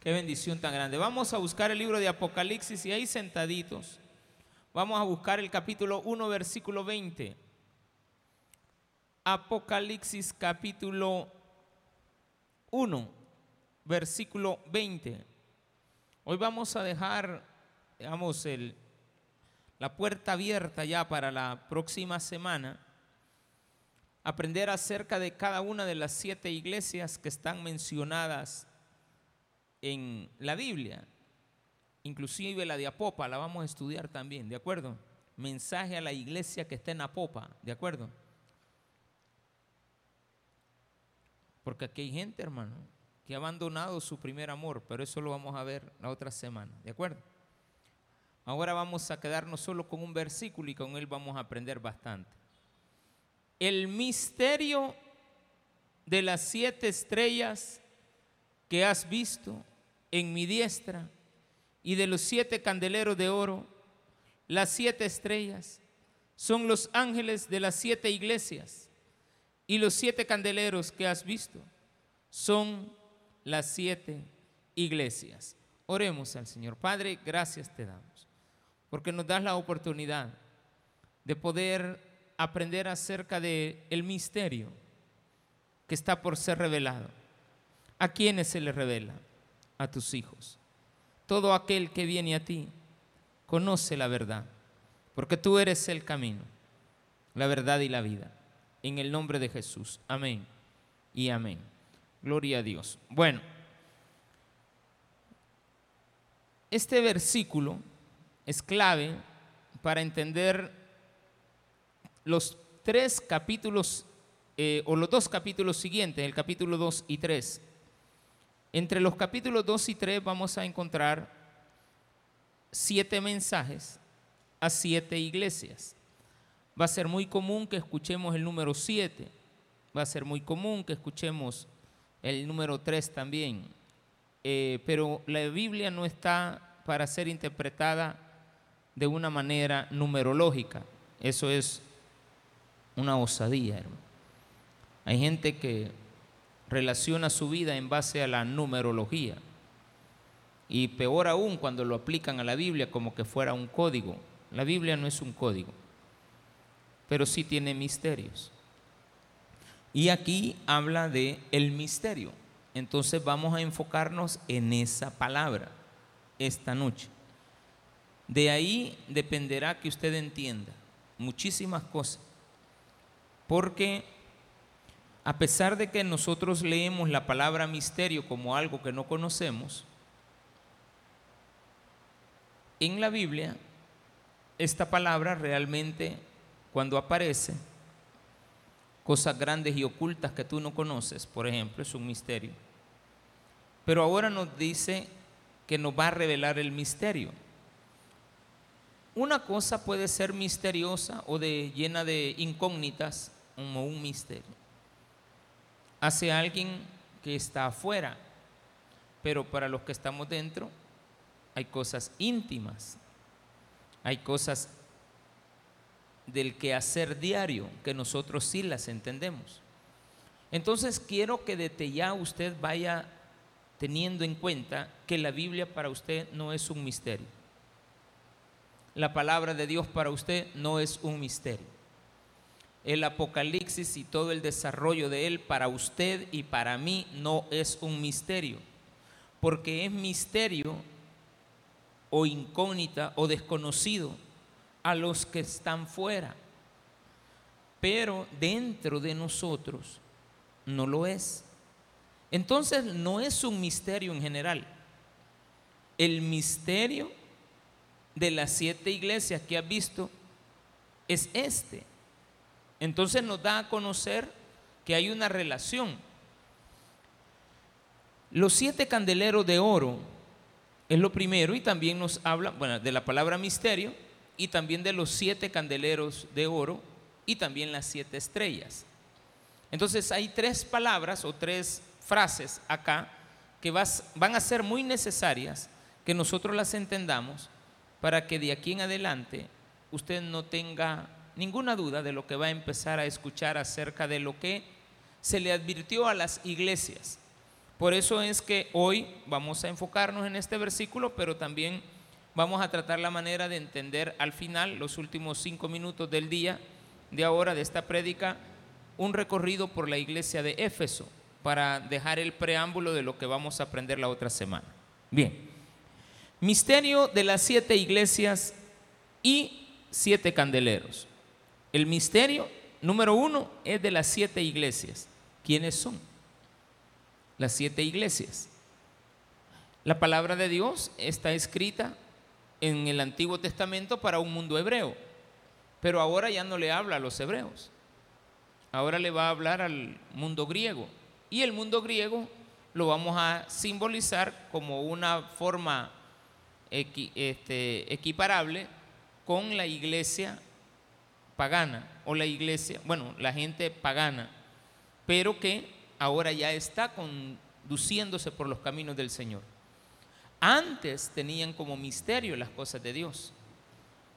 Qué bendición tan grande. Vamos a buscar el libro de Apocalipsis y ahí sentaditos. Vamos a buscar el capítulo 1, versículo 20. Apocalipsis capítulo 1, versículo 20. Hoy vamos a dejar, digamos, el, la puerta abierta ya para la próxima semana. Aprender acerca de cada una de las siete iglesias que están mencionadas en la Biblia, inclusive la de Apopa, la vamos a estudiar también, ¿de acuerdo? Mensaje a la iglesia que está en Apopa, ¿de acuerdo? Porque aquí hay gente, hermano, que ha abandonado su primer amor, pero eso lo vamos a ver la otra semana, ¿de acuerdo? Ahora vamos a quedarnos solo con un versículo y con él vamos a aprender bastante. El misterio de las siete estrellas que has visto en mi diestra y de los siete candeleros de oro, las siete estrellas son los ángeles de las siete iglesias y los siete candeleros que has visto son las siete iglesias. Oremos al Señor. Padre, gracias te damos, porque nos das la oportunidad de poder aprender acerca de el misterio que está por ser revelado. ¿A quiénes se le revela? a tus hijos. Todo aquel que viene a ti conoce la verdad, porque tú eres el camino, la verdad y la vida. En el nombre de Jesús. Amén y amén. Gloria a Dios. Bueno, este versículo es clave para entender los tres capítulos eh, o los dos capítulos siguientes, el capítulo 2 y 3 entre los capítulos 2 y 3 vamos a encontrar siete mensajes a siete iglesias. Va a ser muy común que escuchemos el número 7, va a ser muy común que escuchemos el número 3 también, eh, pero la Biblia no está para ser interpretada de una manera numerológica. Eso es una osadía, hermano. Hay gente que relaciona su vida en base a la numerología. Y peor aún cuando lo aplican a la Biblia como que fuera un código. La Biblia no es un código, pero sí tiene misterios. Y aquí habla de el misterio. Entonces vamos a enfocarnos en esa palabra esta noche. De ahí dependerá que usted entienda muchísimas cosas. Porque a pesar de que nosotros leemos la palabra misterio como algo que no conocemos, en la Biblia esta palabra realmente cuando aparece, cosas grandes y ocultas que tú no conoces, por ejemplo, es un misterio. Pero ahora nos dice que nos va a revelar el misterio. Una cosa puede ser misteriosa o de, llena de incógnitas como un misterio hace alguien que está afuera, pero para los que estamos dentro hay cosas íntimas, hay cosas del quehacer diario que nosotros sí las entendemos. Entonces quiero que desde ya usted vaya teniendo en cuenta que la Biblia para usted no es un misterio. La palabra de Dios para usted no es un misterio el Apocalipsis y todo el desarrollo de él para usted y para mí no es un misterio, porque es misterio o incógnita o desconocido a los que están fuera, pero dentro de nosotros no lo es. Entonces no es un misterio en general. El misterio de las siete iglesias que has visto es este entonces nos da a conocer que hay una relación. Los siete candeleros de oro es lo primero y también nos habla, bueno, de la palabra misterio y también de los siete candeleros de oro y también las siete estrellas. Entonces hay tres palabras o tres frases acá que van a ser muy necesarias que nosotros las entendamos para que de aquí en adelante usted no tenga ninguna duda de lo que va a empezar a escuchar acerca de lo que se le advirtió a las iglesias. Por eso es que hoy vamos a enfocarnos en este versículo, pero también vamos a tratar la manera de entender al final, los últimos cinco minutos del día de ahora, de esta prédica, un recorrido por la iglesia de Éfeso para dejar el preámbulo de lo que vamos a aprender la otra semana. Bien, misterio de las siete iglesias y siete candeleros. El misterio número uno es de las siete iglesias. ¿Quiénes son? Las siete iglesias. La palabra de Dios está escrita en el Antiguo Testamento para un mundo hebreo, pero ahora ya no le habla a los hebreos. Ahora le va a hablar al mundo griego. Y el mundo griego lo vamos a simbolizar como una forma este, equiparable con la iglesia pagana o la iglesia, bueno, la gente pagana, pero que ahora ya está conduciéndose por los caminos del Señor. Antes tenían como misterio las cosas de Dios.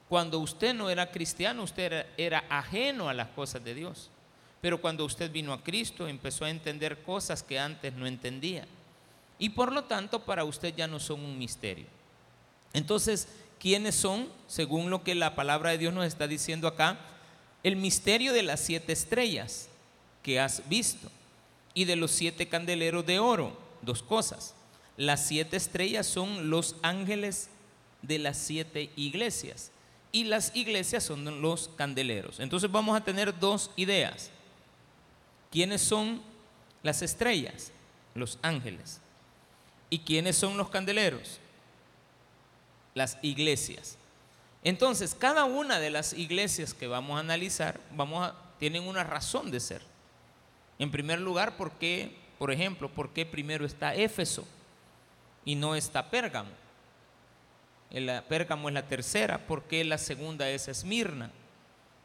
Cuando usted no era cristiano, usted era, ajeno a las cosas de Dios. Pero cuando usted vino a Cristo, empezó a entender cosas que antes no entendía. Y por lo tanto, para usted ya no son un misterio. Entonces, ¿quiénes son, según lo que la palabra de Dios nos está diciendo acá? El misterio de las siete estrellas que has visto y de los siete candeleros de oro. Dos cosas. Las siete estrellas son los ángeles de las siete iglesias y las iglesias son los candeleros. Entonces vamos a tener dos ideas. ¿Quiénes son las estrellas? Los ángeles. ¿Y quiénes son los candeleros? Las iglesias. Entonces, cada una de las iglesias que vamos a analizar tienen una razón de ser. En primer lugar, ¿por qué, por ejemplo, por qué primero está Éfeso y no está Pérgamo? El Pérgamo es la tercera, ¿por qué la segunda es Esmirna?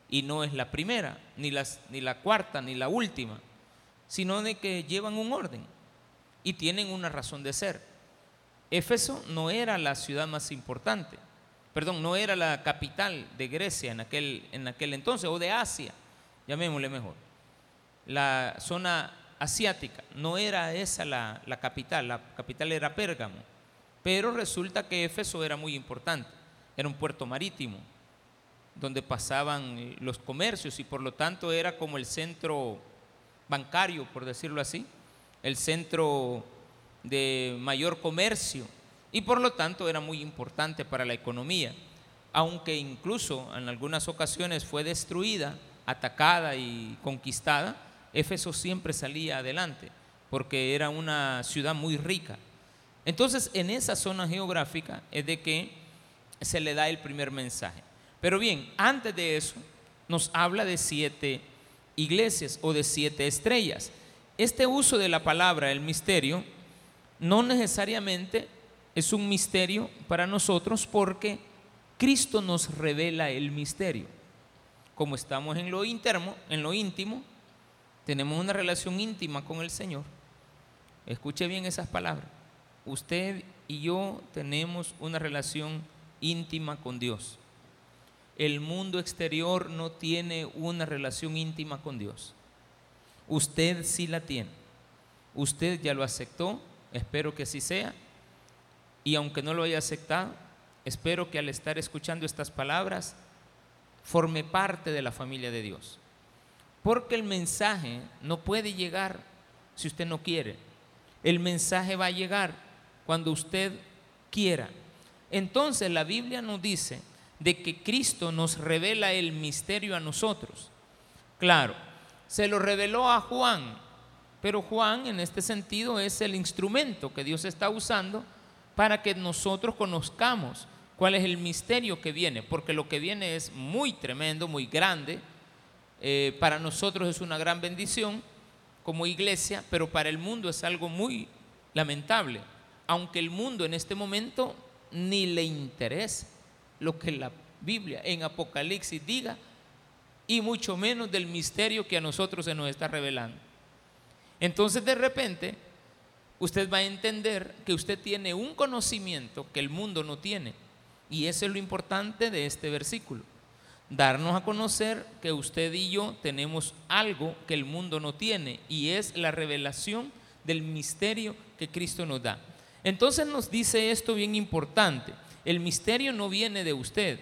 y no es la primera, ni, ni la cuarta, ni la última, sino de que llevan un orden y tienen una razón de ser. Éfeso no era la ciudad más importante, perdón, no era la capital de Grecia en aquel, en aquel entonces, o de Asia, llamémosle mejor. La zona asiática, no era esa la, la capital, la capital era Pérgamo, pero resulta que Éfeso era muy importante, era un puerto marítimo, donde pasaban los comercios y por lo tanto era como el centro bancario, por decirlo así, el centro de mayor comercio y por lo tanto era muy importante para la economía, aunque incluso en algunas ocasiones fue destruida, atacada y conquistada, Éfeso siempre salía adelante porque era una ciudad muy rica. Entonces en esa zona geográfica es de que se le da el primer mensaje. Pero bien, antes de eso, nos habla de siete iglesias o de siete estrellas. Este uso de la palabra, el misterio, no necesariamente es un misterio para nosotros porque Cristo nos revela el misterio. Como estamos en lo íntimo, en lo íntimo, tenemos una relación íntima con el Señor. Escuche bien esas palabras. Usted y yo tenemos una relación íntima con Dios el mundo exterior no tiene una relación íntima con Dios. Usted sí la tiene. Usted ya lo aceptó, espero que así sea. Y aunque no lo haya aceptado, espero que al estar escuchando estas palabras, forme parte de la familia de Dios. Porque el mensaje no puede llegar si usted no quiere. El mensaje va a llegar cuando usted quiera. Entonces la Biblia nos dice de que Cristo nos revela el misterio a nosotros. Claro, se lo reveló a Juan, pero Juan en este sentido es el instrumento que Dios está usando para que nosotros conozcamos cuál es el misterio que viene, porque lo que viene es muy tremendo, muy grande. Eh, para nosotros es una gran bendición como iglesia, pero para el mundo es algo muy lamentable, aunque el mundo en este momento ni le interesa lo que la Biblia en Apocalipsis diga y mucho menos del misterio que a nosotros se nos está revelando. Entonces de repente usted va a entender que usted tiene un conocimiento que el mundo no tiene. Y eso es lo importante de este versículo. Darnos a conocer que usted y yo tenemos algo que el mundo no tiene y es la revelación del misterio que Cristo nos da. Entonces nos dice esto bien importante. El misterio no viene de usted.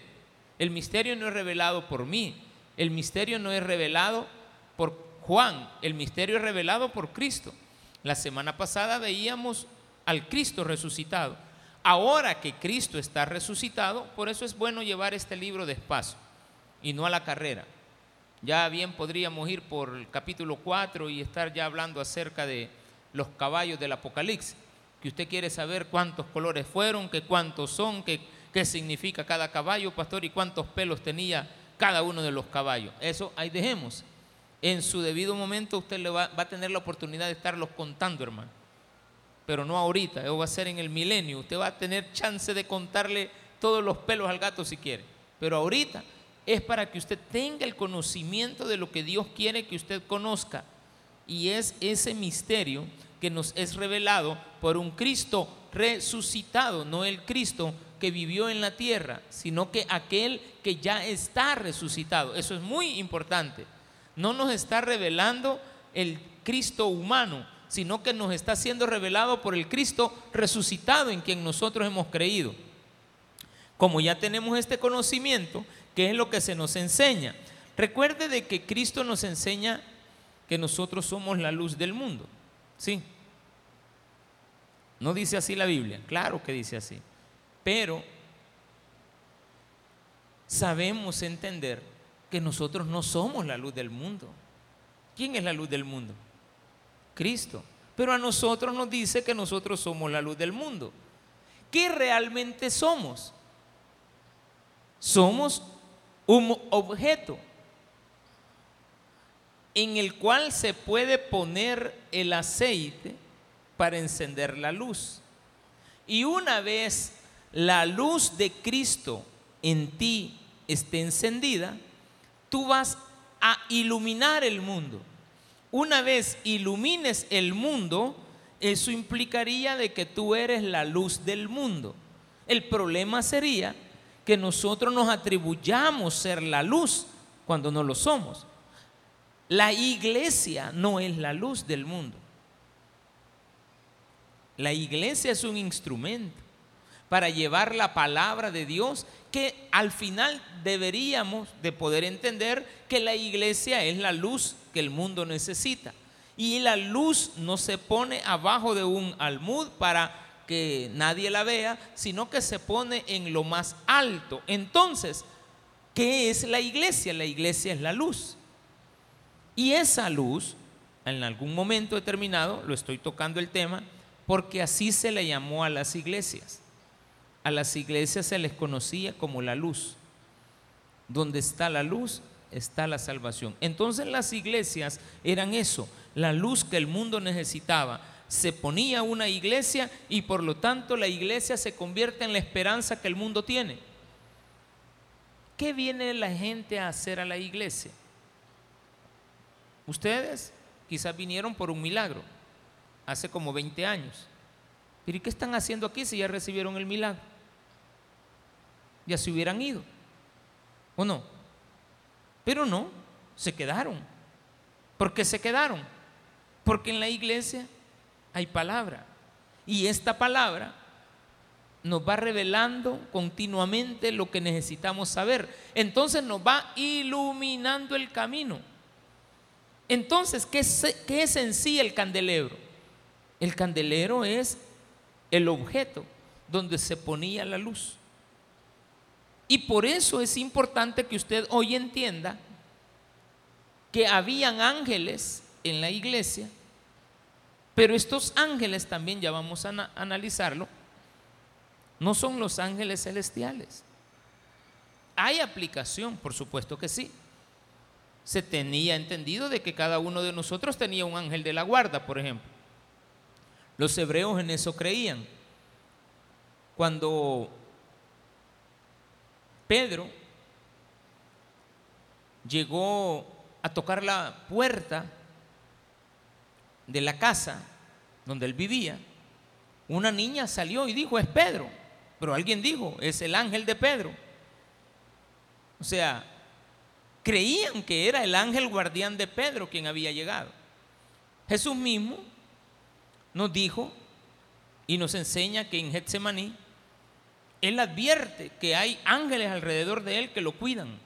El misterio no es revelado por mí. El misterio no es revelado por Juan. El misterio es revelado por Cristo. La semana pasada veíamos al Cristo resucitado. Ahora que Cristo está resucitado, por eso es bueno llevar este libro despacio y no a la carrera. Ya bien podríamos ir por el capítulo 4 y estar ya hablando acerca de los caballos del Apocalipsis, que usted quiere saber cuántos colores fueron, que cuántos son, que, qué significa cada caballo, pastor, y cuántos pelos tenía cada uno de los caballos. Eso ahí dejemos. En su debido momento usted le va, a tener la oportunidad de estarlos contando, hermano. Pero no ahorita, eso va a ser en el milenio. Usted va a tener chance de contarle todos los pelos al gato si quiere. Pero ahorita es para que usted tenga el conocimiento de lo que Dios quiere que usted conozca. Y es ese misterio que nos es revelado por un Cristo resucitado, no el Cristo que vivió en la tierra, sino que aquel que ya está resucitado. Eso es muy importante. No nos está revelando el Cristo humano, sino que nos está siendo revelado por el Cristo resucitado en quien nosotros hemos creído. Como ya tenemos este conocimiento, ¿Qué es lo que se nos enseña? Recuerde de que Cristo nos enseña que nosotros somos la luz del mundo. ¿Sí? No dice así la Biblia, claro que dice así. Pero sabemos entender que nosotros no somos la luz del mundo. ¿Quién es la luz del mundo? Cristo. Pero a nosotros nos dice que nosotros somos la luz del mundo. ¿Qué realmente somos? Somos un objeto en el cual se puede poner el aceite para encender la luz. Y una vez la luz de Cristo en ti esté encendida, tú vas a iluminar el mundo. Una vez ilumines el mundo, eso implicaría de que tú eres la luz del mundo. El problema sería que nosotros nos atribuyamos ser la luz cuando no lo somos. La iglesia no es la luz del mundo. La iglesia es un instrumento para llevar la palabra de Dios que al final deberíamos de poder entender que la iglesia es la luz que el mundo necesita. Y la luz no se pone abajo de un almud para que nadie la vea, sino que se pone en lo más alto. Entonces, ¿qué es la iglesia? La iglesia es la luz. Y esa luz, en algún momento determinado, lo estoy tocando el tema, porque así se le llamó a las iglesias. A las iglesias se les conocía como la luz. Donde está la luz, está la salvación. Entonces las iglesias eran eso, la luz que el mundo necesitaba se ponía una iglesia y por lo tanto la iglesia se convierte en la esperanza que el mundo tiene. ¿Qué viene la gente a hacer a la iglesia? Ustedes quizás vinieron por un milagro, hace como 20 años. ¿Pero qué están haciendo aquí si ya recibieron el milagro? Ya se hubieran ido, ¿o no? Pero no, se quedaron. ¿Por qué se quedaron? Porque en la iglesia hay palabra. Y esta palabra nos va revelando continuamente lo que necesitamos saber. Entonces nos va iluminando el camino. Entonces, ¿qué es, qué es en sí el candelero? El candelero es el objeto donde se ponía la luz. Y por eso es importante que usted hoy entienda que habían ángeles en la iglesia pero estos ángeles también, ya vamos a analizarlo, no son los ángeles celestiales. Hay aplicación, por supuesto que sí. Se tenía entendido de que cada uno de nosotros tenía un ángel de la guarda, por ejemplo. Los hebreos en eso creían. Cuando Pedro llegó a tocar la puerta de la casa donde él vivía, una niña salió y dijo, es Pedro. Pero alguien dijo, es el ángel de Pedro. O sea, creían que era el ángel guardián de Pedro quien había llegado. Jesús mismo nos dijo y nos enseña que en Getsemaní él advierte que hay ángeles alrededor de él que lo cuidan.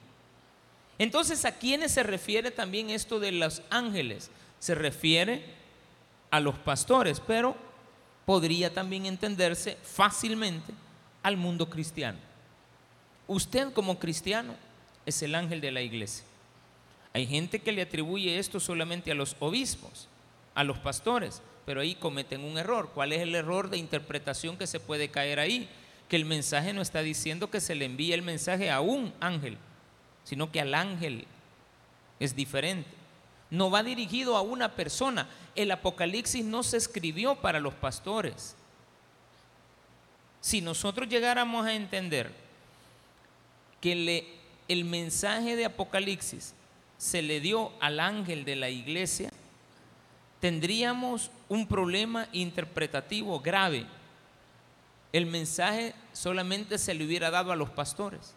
Entonces, ¿a quiénes se refiere también esto de los ángeles? Se refiere a los pastores, pero podría también entenderse fácilmente al mundo cristiano. Usted como cristiano es el ángel de la iglesia. Hay gente que le atribuye esto solamente a los obispos, a los pastores, pero ahí cometen un error. ¿Cuál es el error de interpretación que se puede caer ahí? Que el mensaje no está diciendo que se le envíe el mensaje a un ángel, sino que al ángel es diferente. No va dirigido a una persona. El Apocalipsis no se escribió para los pastores. Si nosotros llegáramos a entender que el mensaje de Apocalipsis se le dio al ángel de la iglesia, tendríamos un problema interpretativo grave. El mensaje solamente se le hubiera dado a los pastores.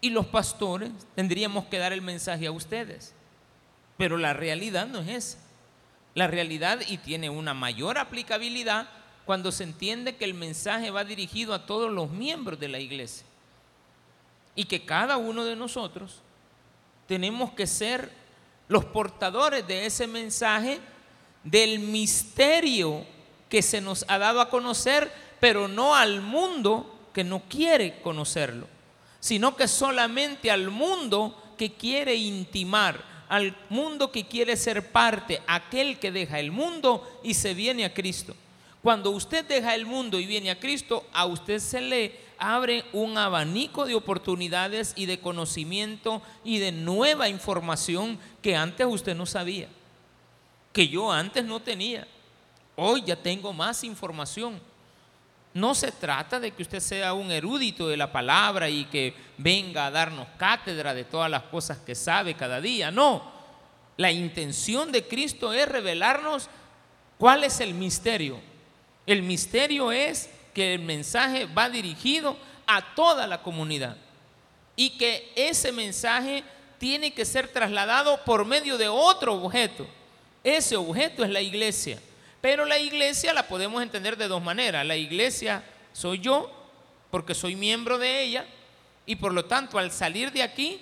Y los pastores tendríamos que dar el mensaje a ustedes. Pero la realidad no es esa. La realidad y tiene una mayor aplicabilidad cuando se entiende que el mensaje va dirigido a todos los miembros de la iglesia. Y que cada uno de nosotros tenemos que ser los portadores de ese mensaje del misterio que se nos ha dado a conocer, pero no al mundo que no quiere conocerlo, sino que solamente al mundo que quiere intimar, al mundo que quiere ser parte, aquel que deja el mundo y se viene a Cristo. Cuando usted deja el mundo y viene a Cristo, a usted se le abre un abanico de oportunidades y de conocimiento y de nueva información que antes usted no sabía, que yo antes no tenía. Hoy ya tengo más información. No se trata de que usted sea un erudito de la palabra y que venga a darnos cátedra de todas las cosas que sabe cada día. No, la intención de Cristo es revelarnos cuál es el misterio. El misterio es que el mensaje va dirigido a toda la comunidad y que ese mensaje tiene que ser trasladado por medio de otro objeto. Ese objeto es la iglesia. Pero la iglesia la podemos entender de dos maneras. La iglesia soy yo, porque soy miembro de ella, y por lo tanto al salir de aquí,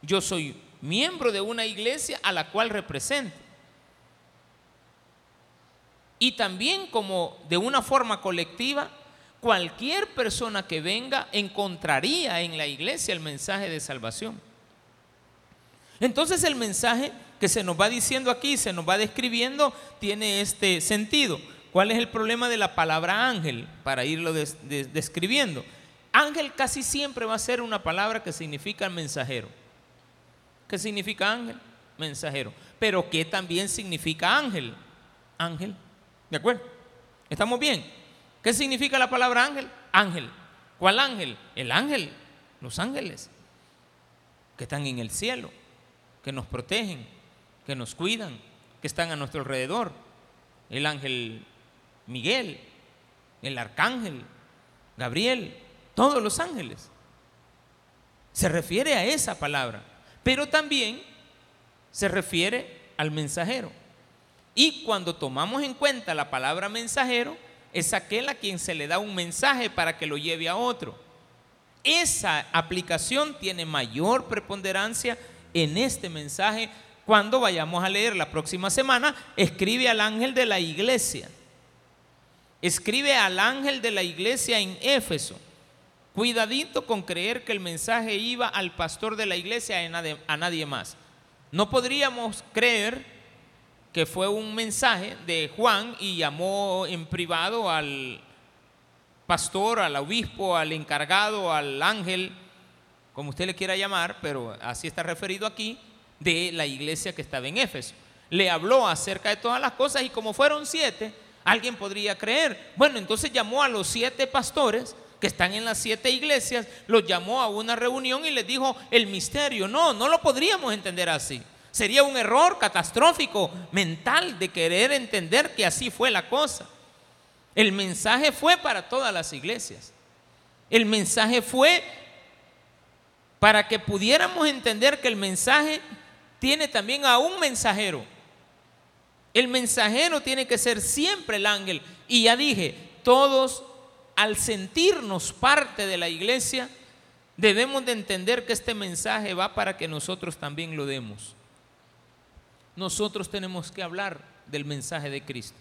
yo soy miembro de una iglesia a la cual represento. Y también como de una forma colectiva, cualquier persona que venga encontraría en la iglesia el mensaje de salvación. Entonces el mensaje que se nos va diciendo aquí, se nos va describiendo, tiene este sentido. ¿Cuál es el problema de la palabra ángel? Para irlo describiendo. Ángel casi siempre va a ser una palabra que significa mensajero. ¿Qué significa ángel? Mensajero. Pero ¿qué también significa ángel? Ángel. ¿De acuerdo? ¿Estamos bien? ¿Qué significa la palabra ángel? Ángel. ¿Cuál ángel? El ángel, los ángeles que están en el cielo, que nos protegen, que nos cuidan, que están a nuestro alrededor. El ángel Miguel, el arcángel, Gabriel, todos los ángeles. Se refiere a esa palabra, pero también se refiere al mensajero. Y cuando tomamos en cuenta la palabra mensajero, es aquel a quien se le da un mensaje para que lo lleve a otro. Esa aplicación tiene mayor preponderancia en este mensaje cuando vayamos a leer la próxima semana. Escribe al ángel de la iglesia. Escribe al ángel de la iglesia en Éfeso. Cuidadito con creer que el mensaje iba al pastor de la iglesia a nadie más. No podríamos creer que fue un mensaje de Juan y llamó en privado al pastor, al obispo, al encargado, al ángel, como usted le quiera llamar, pero así está referido aquí, de la iglesia que estaba en Éfeso. Le habló acerca de todas las cosas y como fueron siete, alguien podría creer, bueno, entonces llamó a los siete pastores que están en las siete iglesias, los llamó a una reunión y les dijo el misterio. No, no lo podríamos entender así. Sería un error catastrófico mental de querer entender que así fue la cosa. El mensaje fue para todas las iglesias. El mensaje fue para que pudiéramos entender que el mensaje tiene también a un mensajero. El mensajero tiene que ser siempre el ángel. Y ya dije, todos al sentirnos parte de la iglesia, debemos de entender que este mensaje va para que nosotros también lo demos. Nosotros tenemos que hablar del mensaje de Cristo.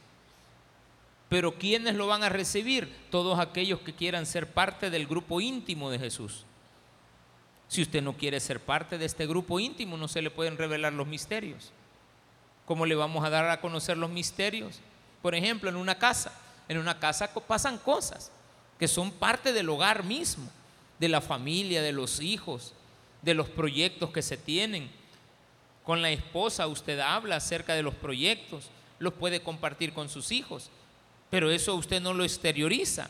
Pero ¿quiénes lo van a recibir? Todos aquellos que quieran ser parte del grupo íntimo de Jesús. Si usted no quiere ser parte de este grupo íntimo, no se le pueden revelar los misterios. ¿Cómo le vamos a dar a conocer los misterios? Por ejemplo, en una casa. En una casa pasan cosas que son parte del hogar mismo, de la familia, de los hijos, de los proyectos que se tienen. Con la esposa usted habla acerca de los proyectos, los puede compartir con sus hijos, pero eso usted no lo exterioriza.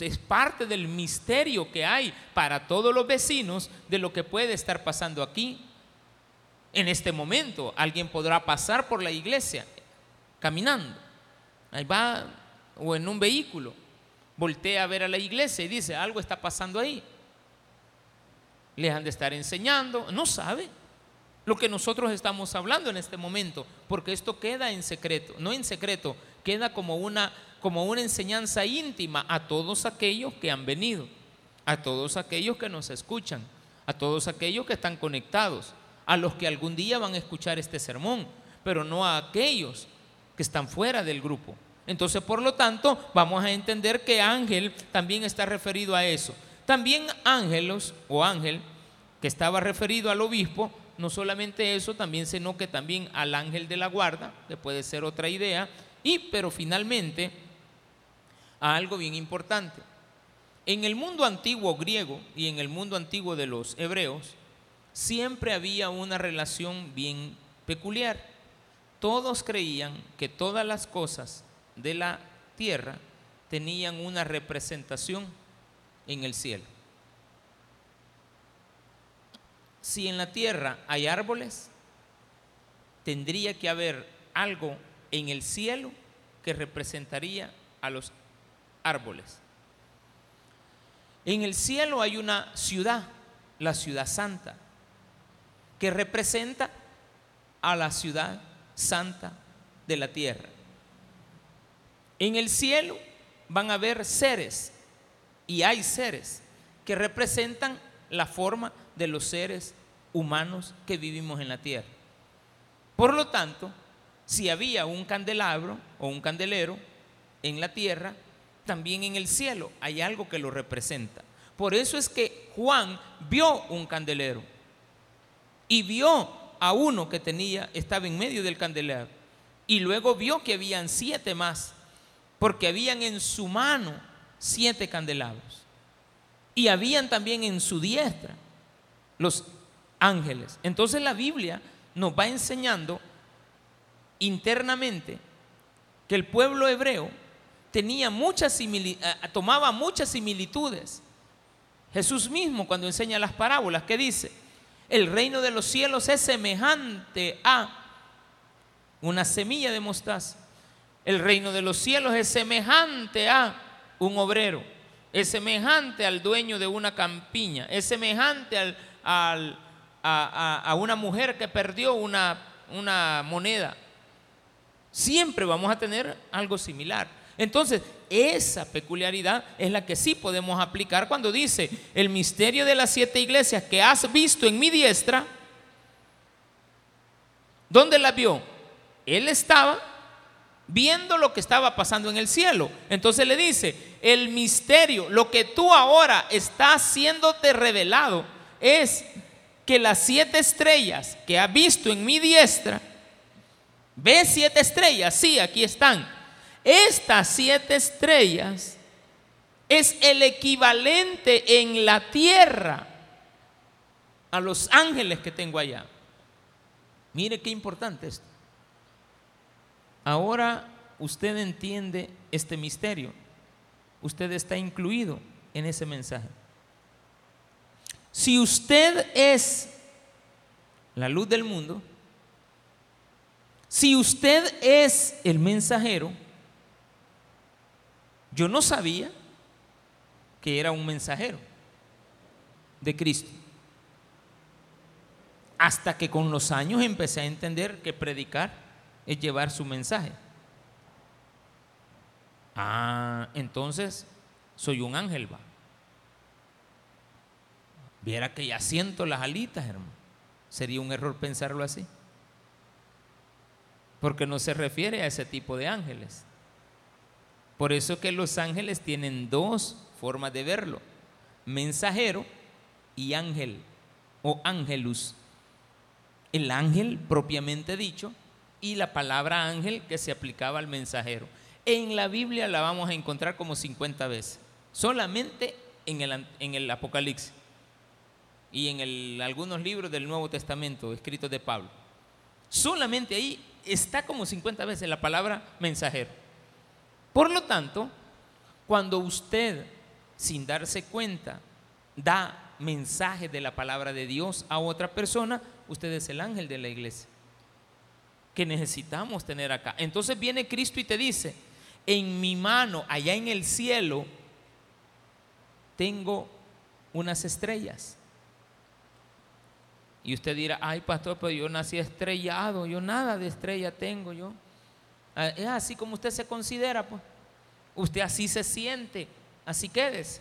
Es parte del misterio que hay para todos los vecinos de lo que puede estar pasando aquí. En este momento alguien podrá pasar por la iglesia caminando. Ahí va o en un vehículo. Voltea a ver a la iglesia y dice, algo está pasando ahí. Les han de estar enseñando, no sabe lo que nosotros estamos hablando en este momento, porque esto queda en secreto, no en secreto, queda como una, como una enseñanza íntima a todos aquellos que han venido, a todos aquellos que nos escuchan, a todos aquellos que están conectados a los que algún día van a escuchar este sermón, pero no a aquellos que están fuera del grupo. Entonces, por lo tanto, vamos a entender que ángel también está referido a eso. También ángelos o ángel, que estaba referido al obispo, no solamente eso, también sino que también al ángel de la guarda, que puede ser otra idea, y pero finalmente a algo bien importante. En el mundo antiguo griego y en el mundo antiguo de los hebreos, siempre había una relación bien peculiar. Todos creían que todas las cosas de la tierra tenían una representación en el cielo. Si en la tierra hay árboles, tendría que haber algo en el cielo que representaría a los árboles. En el cielo hay una ciudad, la ciudad santa, que representa a la ciudad santa de la tierra. En el cielo van a haber seres, y hay seres, que representan la forma de los seres humanos que vivimos en la tierra. Por lo tanto, si había un candelabro o un candelero en la tierra, también en el cielo hay algo que lo representa. Por eso es que Juan vio un candelero y vio a uno que tenía, estaba en medio del candelabro. Y luego vio que habían siete más, porque habían en su mano siete candelabros. Y habían también en su diestra los ángeles. Entonces la Biblia nos va enseñando internamente que el pueblo hebreo tenía muchas eh, tomaba muchas similitudes. Jesús mismo cuando enseña las parábolas, ¿qué dice? El reino de los cielos es semejante a una semilla de mostaza. El reino de los cielos es semejante a un obrero. Es semejante al dueño de una campiña. Es semejante al, a, a, una mujer que perdió una, una moneda. Siempre vamos a tener algo similar. Entonces, esa peculiaridad es la que sí podemos aplicar cuando dice, el misterio de las siete iglesias que has visto en mi diestra, ¿dónde la vio? Él estaba viendo lo que estaba pasando en el cielo. Entonces le dice, el misterio, lo que tú ahora estás haciéndote revelado, es que las siete estrellas que has visto en mi diestra, ¿ves siete estrellas? Sí, aquí están estas siete estrellas es el equivalente en la tierra a los ángeles que tengo allá. Mire qué importante esto. Ahora usted entiende este misterio. Usted está incluido en ese mensaje. Si usted es la luz del mundo, si usted es el mensajero, yo no sabía que era un mensajero de Cristo. Hasta que con los años empecé a entender que predicar es llevar su mensaje. Ah, entonces soy un ángel, va. Viera que ya siento las alitas, hermano. Sería un error pensarlo así. Porque no se refiere a ese tipo de ángeles. Por eso que los ángeles tienen dos formas de verlo. Mensajero y ángel o ángelus. El ángel propiamente dicho y la palabra ángel que se aplicaba al mensajero. En la Biblia la vamos a encontrar como 50 veces, solamente en el, Apocalipsis y en algunos libros del Nuevo Testamento escritos de Pablo. Solamente ahí está como 50 veces la palabra mensajero. Por lo tanto, cuando usted, sin darse cuenta, da mensaje de la palabra de Dios a otra persona, usted es el ángel de la iglesia que necesitamos tener acá. Entonces viene Cristo y te dice, en mi mano, allá en el cielo, tengo unas estrellas. Y usted dirá, ay pastor, pero yo nací estrellado, yo nada de estrella tengo yo. Ah, es así como usted se considera, pues. Usted así se siente, así quedes.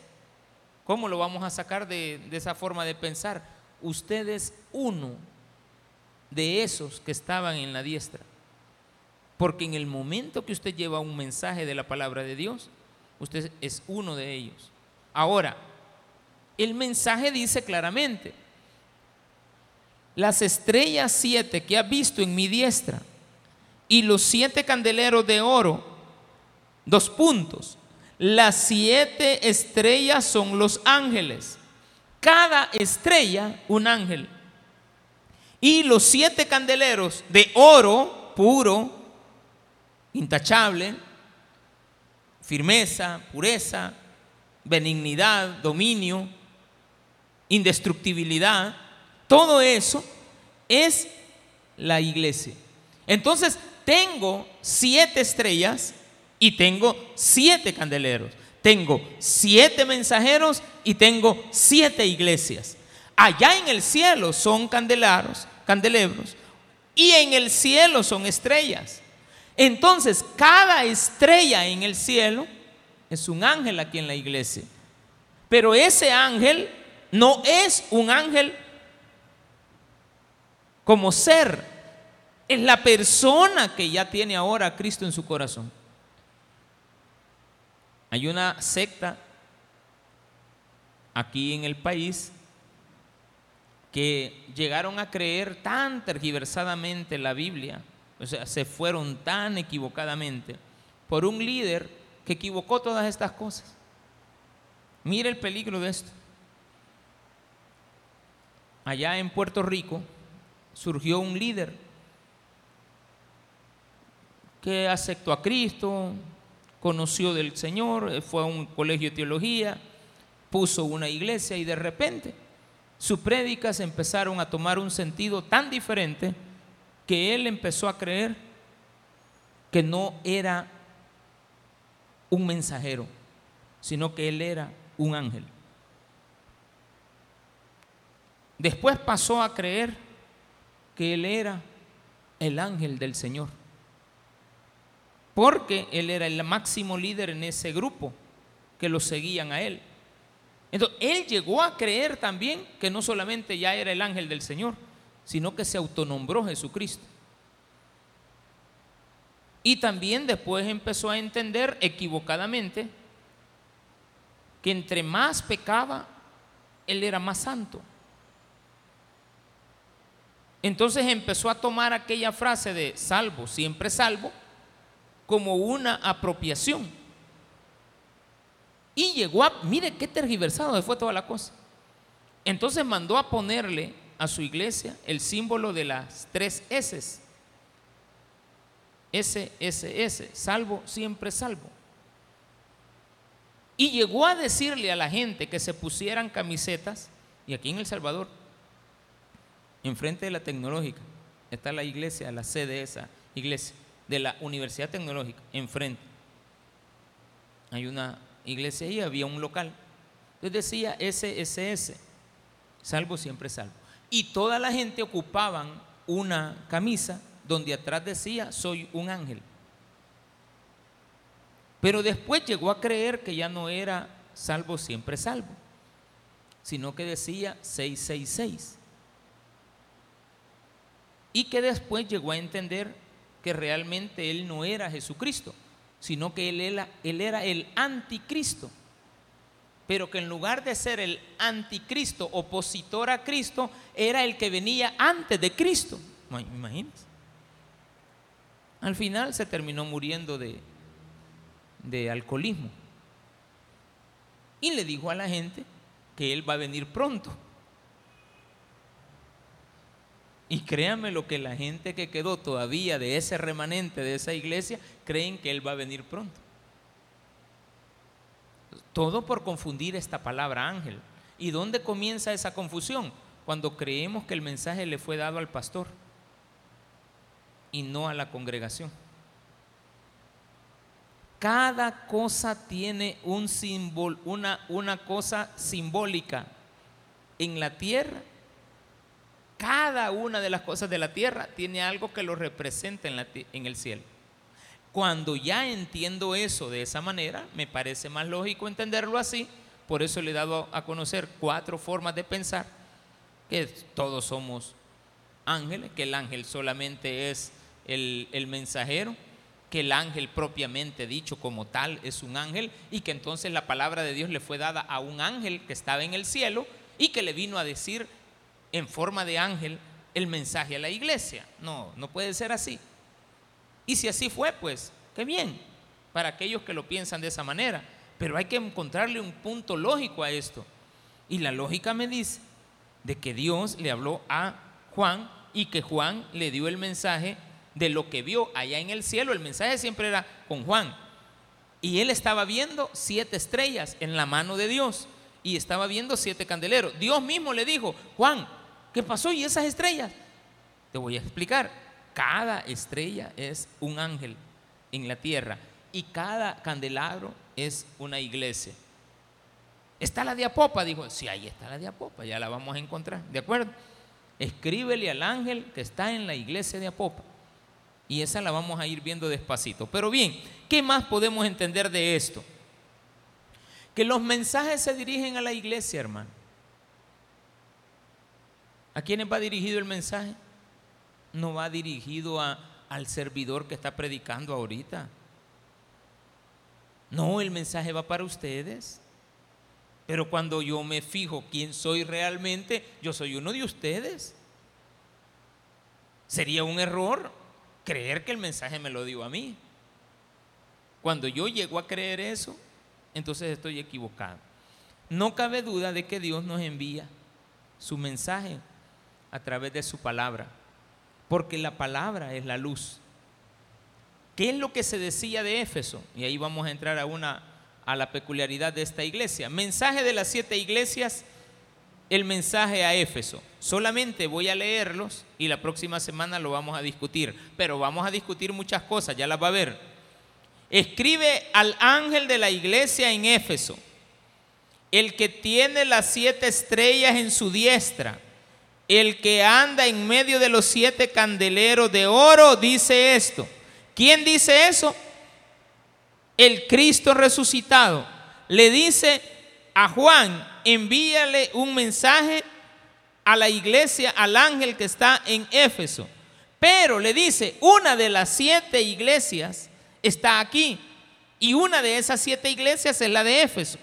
¿Cómo lo vamos a sacar de esa forma de pensar? Usted es uno de esos que estaban en la diestra. Porque en el momento que usted lleva un mensaje de la palabra de Dios, usted es uno de ellos. Ahora, el mensaje dice claramente, las estrellas siete que ha visto en mi diestra y los siete candeleros de oro, dos puntos, las siete estrellas son los ángeles, cada estrella un ángel. Y los siete candeleros de oro puro, intachable, firmeza, pureza, benignidad, dominio, indestructibilidad, todo eso es la iglesia. Entonces, tengo siete estrellas y tengo siete candeleros. Tengo siete mensajeros y tengo siete iglesias. Allá en el cielo son candelaros, candelebros y en el cielo son estrellas. Entonces, cada estrella en el cielo es un ángel aquí en la iglesia. Pero ese ángel no es un ángel como ser, es la persona que ya tiene ahora a Cristo en su corazón. Hay una secta aquí en el país que llegaron a creer tan tergiversadamente la Biblia, o sea, se fueron tan equivocadamente por un líder que equivocó todas estas cosas. Mire el peligro de esto. Allá en Puerto Rico, surgió un líder que aceptó a Cristo, conoció del Señor, eh, fue a un colegio de teología, puso una iglesia y de repente sus prédicas empezaron a tomar un sentido tan diferente que él empezó a creer que no era un mensajero, sino que él era un ángel. Después pasó a creer que él era el ángel del Señor. Porque él era el máximo líder en ese grupo que lo seguían a él. Entonces, él llegó a creer también que no solamente ya era el ángel del Señor, sino que se autonombró Jesucristo. Y también después empezó a entender equivocadamente que entre más pecaba, él era más santo. Entonces empezó a tomar aquella frase de salvo, siempre salvo, como una apropiación. Y llegó a, mire qué tergiversado fue toda la cosa. Entonces mandó a ponerle a su iglesia el símbolo de las tres S. S, S, S, salvo, siempre salvo. Y llegó a decirle a la gente que se pusieran camisetas, y aquí en El Salvador enfrente de la tecnológica, está la iglesia, la sede de esa iglesia, de la Universidad Tecnológica, enfrente. Hay una iglesia ahí, había un local. Entonces decía SSS, salvo siempre salvo. Y toda la gente ocupaban una camisa donde atrás decía, soy un ángel. Pero después llegó a creer que ya no era salvo siempre salvo, sino que decía 666. Y que después llegó a entender que realmente él no era Jesucristo, sino que él era, él era el anticristo. Pero que en lugar de ser el anticristo, opositor a Cristo, era el que venía antes de Cristo. Imagínense. Al final se terminó muriendo de, de alcoholismo. Y le dijo a la gente que él va a venir pronto. Y créanme lo que la gente que quedó todavía de ese remanente de esa iglesia creen que él va a venir pronto. Todo por confundir esta palabra ángel. ¿Y dónde comienza esa confusión? Cuando creemos que el mensaje le fue dado al pastor y no a la congregación. Cada cosa tiene un símbolo, una, una cosa simbólica en la tierra. Cada una de las cosas de la tierra tiene algo que lo representa en, el cielo. Cuando ya entiendo eso de esa manera, me parece más lógico entenderlo así. Por eso le he dado a conocer cuatro formas de pensar, que todos somos ángeles, que el ángel solamente es el, el mensajero, que el ángel propiamente dicho como tal es un ángel y que entonces la palabra de Dios le fue dada a un ángel que estaba en el cielo y que le vino a decir en forma de ángel el mensaje a la iglesia. No, no puede ser así. Y si así fue, pues, qué bien, para aquellos que lo piensan de esa manera. Pero hay que encontrarle un punto lógico a esto. Y la lógica me dice de que Dios le habló a Juan y que Juan le dio el mensaje de lo que vio allá en el cielo. El mensaje siempre era con Juan. Y él estaba viendo siete estrellas en la mano de Dios. Y estaba viendo siete candeleros. Dios mismo le dijo, Juan, ¿qué pasó? ¿Y esas estrellas? Te voy a explicar. Cada estrella es un ángel en la tierra. Y cada candelabro es una iglesia. ¿Está la diapopa? Dijo, sí, ahí está la diapopa, ya la vamos a encontrar. ¿De acuerdo? Escríbele al ángel que está en la iglesia de Apopa. Y esa la vamos a ir viendo despacito. Pero bien, ¿qué más podemos entender de esto? Que los mensajes se dirigen a la iglesia, hermano. ¿A quiénes va dirigido el mensaje? No va dirigido a, al servidor que está predicando ahorita. No, el mensaje va para ustedes. Pero cuando yo me fijo quién soy realmente, yo soy uno de ustedes. Sería un error creer que el mensaje me lo dio a mí. Cuando yo llego a creer eso, entonces estoy equivocado. No cabe duda de que Dios nos envía su mensaje a través de su palabra, porque la palabra es la luz. ¿Qué es lo que se decía de Éfeso? Y ahí vamos a entrar a una a la peculiaridad de esta iglesia. Mensaje de las siete iglesias el mensaje a Éfeso. Solamente voy a leerlos y la próxima semana lo vamos a discutir. Pero vamos a discutir muchas cosas, ya las va a ver. Escribe al ángel de la iglesia en Éfeso, el que tiene las siete estrellas en su diestra, el que anda en medio de los siete candeleros de oro, dice esto. ¿Quién dice eso? El Cristo resucitado. Le dice a Juan, envíale un mensaje a la iglesia, al ángel que está en Éfeso. Pero le dice, una de las siete iglesias está aquí. Y una de esas siete iglesias es la de Éfeso.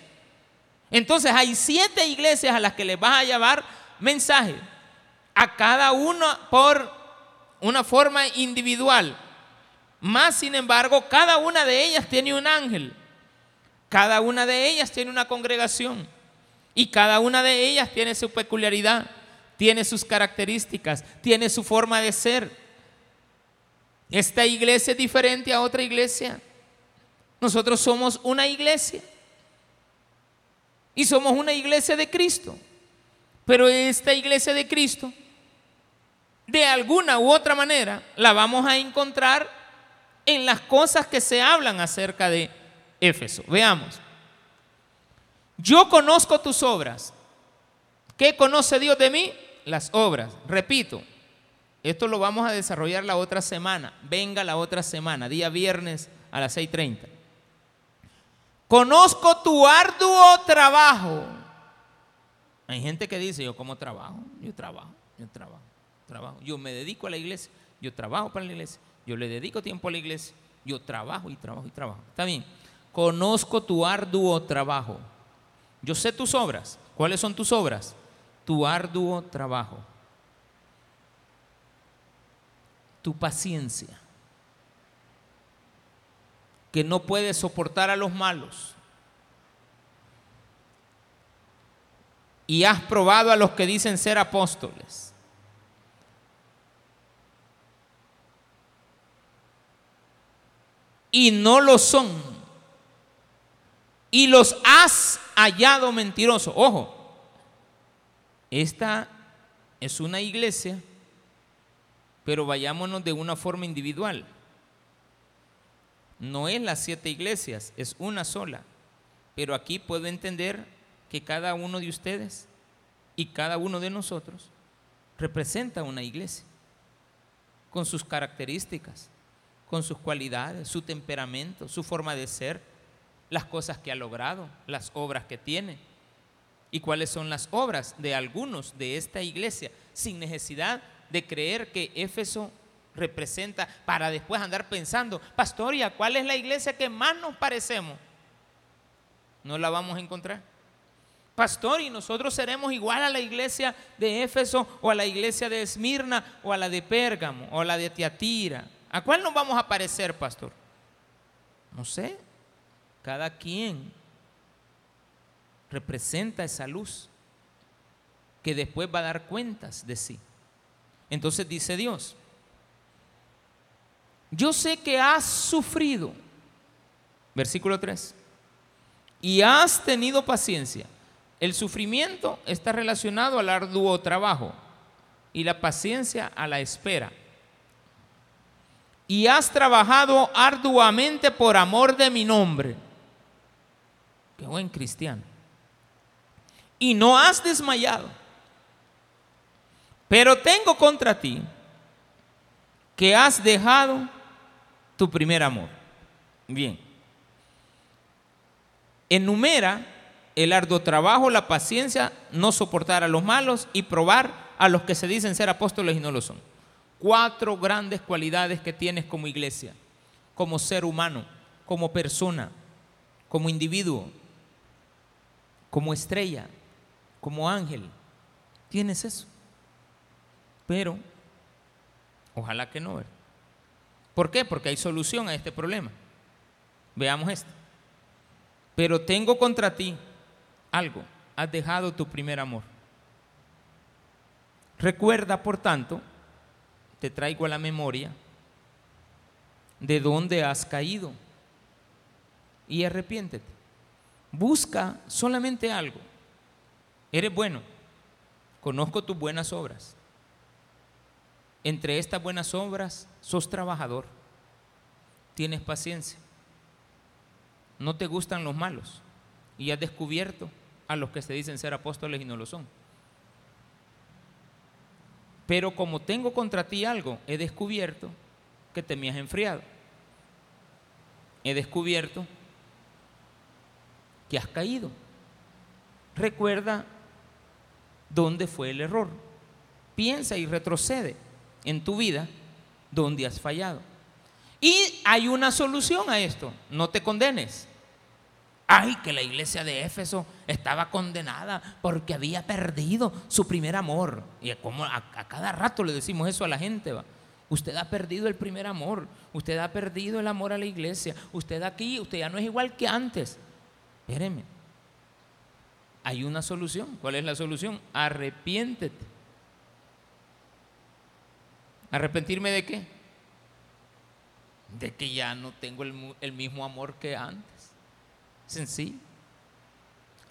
Entonces hay siete iglesias a las que les vas a llevar mensaje. A cada una por una forma individual. Más sin embargo, cada una de ellas tiene un ángel. Cada una de ellas tiene una congregación y cada una de ellas tiene su peculiaridad, tiene sus características, tiene su forma de ser. Esta iglesia es diferente a otra iglesia. Nosotros somos una iglesia y somos una iglesia de Cristo. Pero esta iglesia de Cristo, de alguna u otra manera, la vamos a encontrar en las cosas que se hablan acerca de Éfeso. Veamos. Yo conozco tus obras. ¿Qué conoce Dios de mí? Las obras. Repito, Esto lo vamos a desarrollar la otra semana. Venga la otra semana, día viernes a las 6.30. Conozco tu arduo trabajo. Hay gente que dice, yo como trabajo, yo trabajo, yo trabajo, trabajo. Yo me dedico a la iglesia, yo trabajo para la iglesia, yo le dedico tiempo a la iglesia, yo trabajo y trabajo y trabajo. Está bien. Conozco tu arduo trabajo. Yo sé tus obras. ¿Cuáles son tus obras? Tu arduo trabajo. Tu paciencia. Que no puedes soportar a los malos. Y has probado a los que dicen ser apóstoles. Y no lo son y los has hallado mentirosos. Ojo, esta es una iglesia, pero vayámonos de una forma individual. No es las siete iglesias, es una sola. Pero aquí puedo entender que cada uno de ustedes y cada uno de nosotros representa una iglesia, con sus características, con sus cualidades, su temperamento, su forma de ser las cosas que ha logrado, las obras que tiene y cuáles son las obras de algunos de esta iglesia, sin necesidad de creer que Éfeso representa para después andar pensando, pastoria, ¿cuál es la iglesia que más nos parecemos? No la vamos a encontrar. Pastor, y nosotros seremos igual a la iglesia de Éfeso o a la iglesia de Esmirna o a la de Pérgamo o a la de Tiatira. ¿A cuál nos vamos a parecer, pastor? No sé, cada quien representa esa luz que después va a dar cuentas de sí. Entonces dice Dios, yo sé que has sufrido, versículo 3, y has tenido paciencia. El sufrimiento está relacionado al arduo trabajo y la paciencia a la espera y has trabajado arduamente por amor de mi nombre. Qué buen cristiano. Y no has desmayado. Pero tengo contra ti que has dejado tu primer amor. Bien. Enumera el arduo trabajo, la paciencia, no soportar a los malos y probar a los que se dicen ser apóstoles y no lo son. Cuatro grandes cualidades que tienes como iglesia, como ser humano, como persona, como individuo, como estrella, como ángel. Tienes eso. Pero, ojalá que no. ¿Por qué? Porque hay solución a este problema. Veamos esto. Pero tengo contra ti algo. Has dejado tu primer amor. Recuerda, por tanto, te traigo a la memoria de dónde has caído y arrepiéntete. Busca solamente algo. Eres bueno. Conozco tus buenas obras. Entre estas buenas obras, sos trabajador. Tienes paciencia. No te gustan los malos. Y has descubierto a los que se dicen ser apóstoles y no lo son. Pero como tengo contra ti algo, he descubierto que te me has enfriado. He descubierto que has caído. Recuerda dónde fue el error. Piensa y retrocede en tu vida donde has fallado. Y hay una solución a esto. No te condenes. Ay, que la iglesia de Éfeso estaba condenada porque había perdido su primer amor. Y como a, cada rato le decimos eso a la gente, va. Usted ha perdido el primer amor, usted ha perdido el amor a la iglesia, usted aquí, usted ya no es igual que antes. Espéreme, hay una solución. ¿Cuál es la solución? Arrepiéntete. ¿Arrepentirme de qué? De que ya no tengo el, el mismo amor que antes. Sencillo.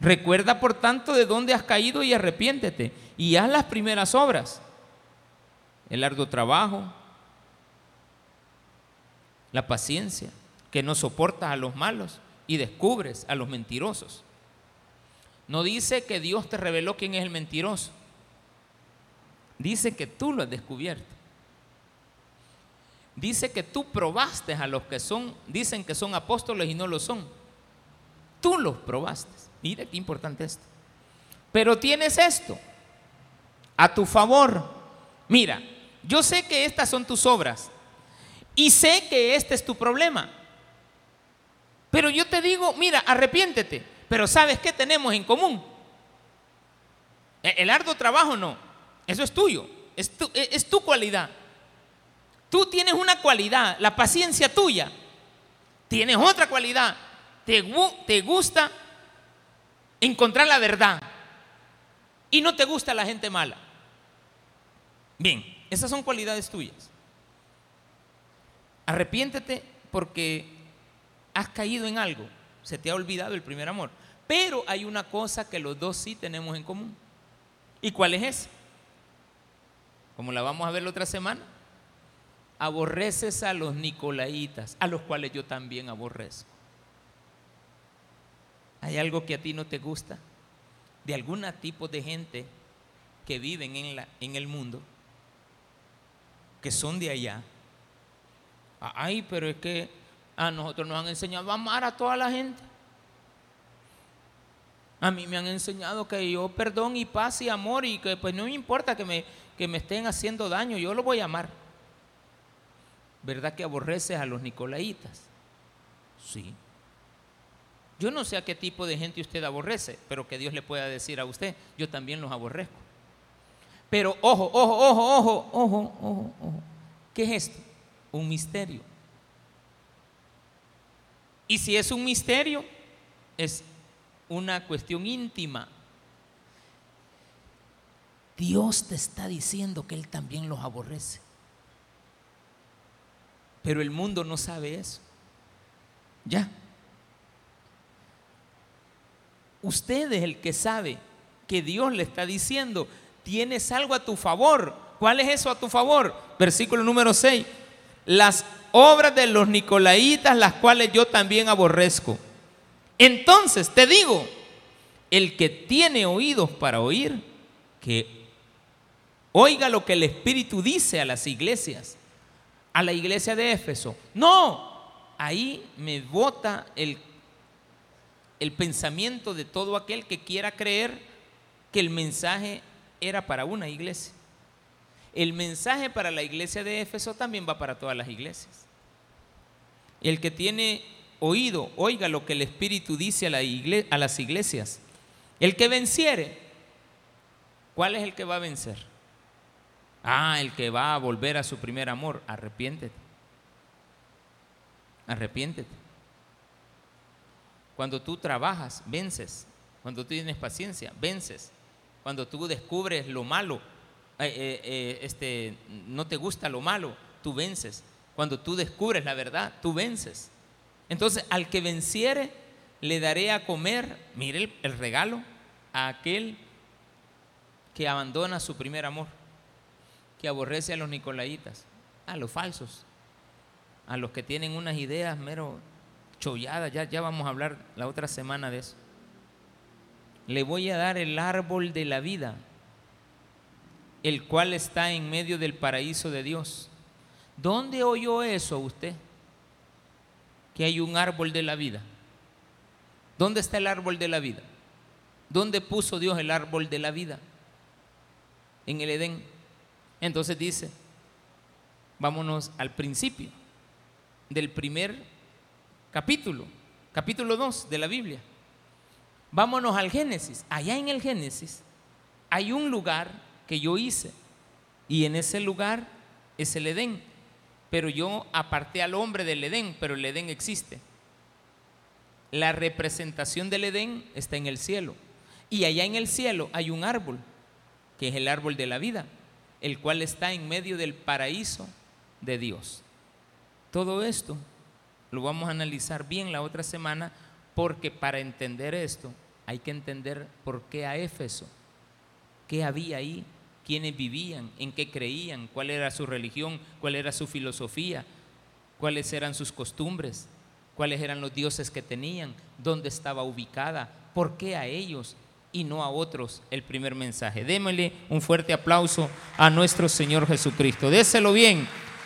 Recuerda por tanto de dónde has caído y arrepiéntete y haz las primeras obras. El arduo trabajo, la paciencia, que no soportas a los malos y descubres a los mentirosos. No dice que Dios te reveló quién es el mentiroso. Dice que tú lo has descubierto. dice que tú probaste a los que son, dicen que son apóstoles y no lo son. Tú los probaste. Mire qué importante esto. Pero tienes esto a tu favor. Mira, yo sé que estas son tus obras y sé que este es tu problema. Pero yo te digo, mira, arrepiéntete. Pero ¿sabes qué tenemos en común? E-, el arduo trabajo no. Eso es tuyo. Es tu, e-, es tu cualidad. Tú tienes una cualidad, la paciencia tuya. Tienes otra cualidad. Te, gusta encontrar la verdad. Y no te gusta la gente mala. Bien, esas son cualidades tuyas. Arrepiéntete porque has caído en algo. Se te ha olvidado el primer amor. Pero hay una cosa que los dos sí tenemos en común. ¿Y cuál es esa? Como la vamos a ver la otra semana. Aborreces a los nicolaitas, a los cuales yo también aborrezco. ¿Hay algo que a ti no te gusta? De algún tipo de gente que viven en, la, en el mundo, que son de allá. Ay, pero es que a nosotros nos han enseñado a amar a toda la gente. A mí me han enseñado que yo perdón y paz y amor y que pues no me importa que me, que me estén haciendo daño, yo lo voy a amar. ¿Verdad que aborreces a los nicolaitas? Sí. Yo no sé a qué tipo de gente usted aborrece, pero que Dios le pueda decir a usted, yo también los aborrezco. Pero ojo, ojo, ojo, ojo, ojo, ojo, ojo. ¿Qué es esto? Un misterio. Y si es un misterio, es una cuestión íntima. Dios te está diciendo que Él también los aborrece. Pero el mundo no sabe eso. Ya. Usted es el que sabe que Dios le está diciendo, tienes algo a tu favor. ¿Cuál es eso a tu favor? Versículo número 6. Las obras de los nicolaitas, las cuales yo también aborrezco. Entonces te digo, el que tiene oídos para oír, que oiga lo que el Espíritu dice a las iglesias, a la iglesia de Éfeso. No, ahí me vota el, el pensamiento de todo aquel que quiera creer que el mensaje era para una iglesia. El mensaje para la iglesia de Éfeso también va para todas las iglesias. El que tiene oído, oiga lo que el Espíritu dice a, la a las iglesias. El que venciere, ¿cuál es el que va a vencer? Ah, el que va a volver a su primer amor. Arrepiéntete. Arrepiéntete. Cuando tú trabajas, vences. Cuando tú tienes paciencia, vences. Cuando tú descubres lo malo, eh, eh, eh, este, no te gusta lo malo, tú vences. Cuando tú descubres la verdad, tú vences. Entonces, al que venciere, le daré a comer, mire el, regalo, a aquel que abandona su primer amor, que aborrece a los nicolaitas, a los falsos, a los que tienen unas ideas mero cholladas, ya, ya vamos a hablar la otra semana de eso. Le voy a dar el árbol de la vida, el cual está en medio del paraíso de Dios. ¿Dónde oyó eso usted? que hay un árbol de la vida. ¿Dónde está el árbol de la vida? ¿Dónde puso Dios el árbol de la vida? En el Edén. Entonces dice, vámonos al principio del primer capítulo, capítulo 2 de la Biblia. Vámonos al Génesis. Allá en el Génesis hay un lugar que yo hice y en ese lugar es el Edén pero yo aparté al hombre del Edén, pero el Edén existe. La representación del Edén está en el cielo. Y allá en el cielo hay un árbol, que es el árbol de la vida, el cual está en medio del paraíso de Dios. Todo esto lo vamos a analizar bien la otra semana, porque para entender esto hay que entender por qué a Éfeso, qué había ahí, quiénes vivían, en qué creían, cuál era su religión, cuál era su filosofía, cuáles eran sus costumbres, cuáles eran los dioses que tenían, dónde estaba ubicada, por qué a ellos y no a otros el primer mensaje. Démosle un fuerte aplauso a nuestro Señor Jesucristo. Déselo bien.